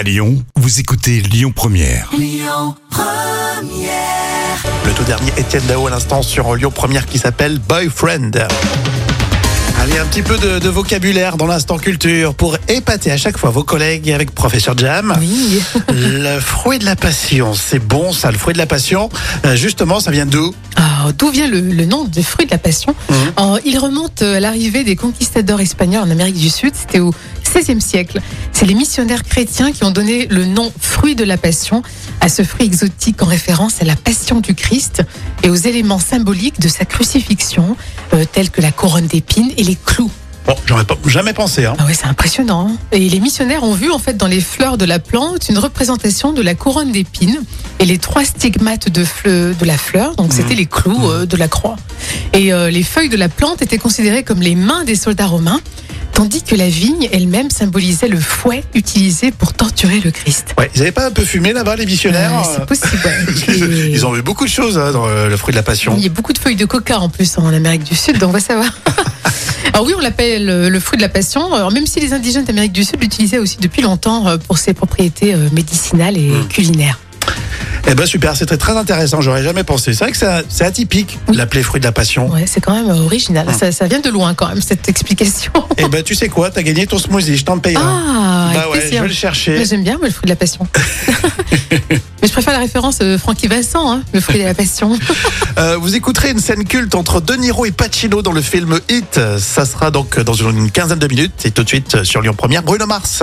À Lyon, vous écoutez Lyon Première. Le tout dernier Étienne Dao à l'instant sur Lyon Première qui s'appelle Boyfriend. Allez, un petit peu de, de vocabulaire dans l'instant culture pour épater à chaque fois vos collègues avec Professeur Jam. Oui. Le fruit de la passion, c'est bon ça, le fruit de la passion. Euh, justement, ça vient d'où? Alors, D'où vient le, le nom de fruit de la passion? Mhm. Alors, Il remonte à l'arrivée des conquistadors espagnols en Amérique du Sud. C'était au XVIe siècle. C'est les missionnaires chrétiens qui ont donné le nom fruit de la passion à ce fruit exotique en référence à la passion du Christ et aux éléments symboliques de sa crucifixion, euh, tels que la couronne d'épines et les clous. Bon, j'aurais pas jamais pensé. Hein. Ah ouais, c'est impressionnant. hein. Et les missionnaires ont vu en fait dans les fleurs de la plante une représentation de la couronne d'épines et les trois stigmates de, fleu- de la fleur. Donc c'était les clous euh, de la croix. Et euh, les feuilles de la plante étaient considérées comme les mains des soldats romains, tandis que la vigne elle-même symbolisait le fouet utilisé pour torturer le Christ. Ouais, ils avaient pas un peu fumé là-bas les missionnaires Euh, c'est possible. ouais. Et- Ils ont vu beaucoup de choses hein, dans euh, le fruit de la passion. Il y a beaucoup de feuilles de coca en plus en Amérique du Sud, donc on va savoir. Alors oui, on l'appelle euh, le fruit de la passion. Alors même si les indigènes d'Amérique du Sud l'utilisaient aussi depuis longtemps euh, pour ses propriétés euh, médicinales et Mm. culinaires. Eh ben super, c'était très intéressant. J'aurais jamais pensé. C'est vrai que c'est atypique de Oui. l'appeler fruit de la passion. Ouais, c'est quand même euh, original. Mm. Ça, ça vient de loin quand même cette explication. Eh ben tu sais quoi, t'as gagné ton smoothie, je t'en paye un. Ah, bah ouais, je vais le chercher. Mais J'aime bien moi, le fruit de la passion. Mais je préfère la référence euh, Francky Vincent, hein, le fruit de la passion. Euh, vous écouterez une scène culte entre De Niro et Pacino dans le film Hit. Ça sera donc dans une quinzaine de minutes. Et tout de suite sur Lyon Première, Bruno Mars.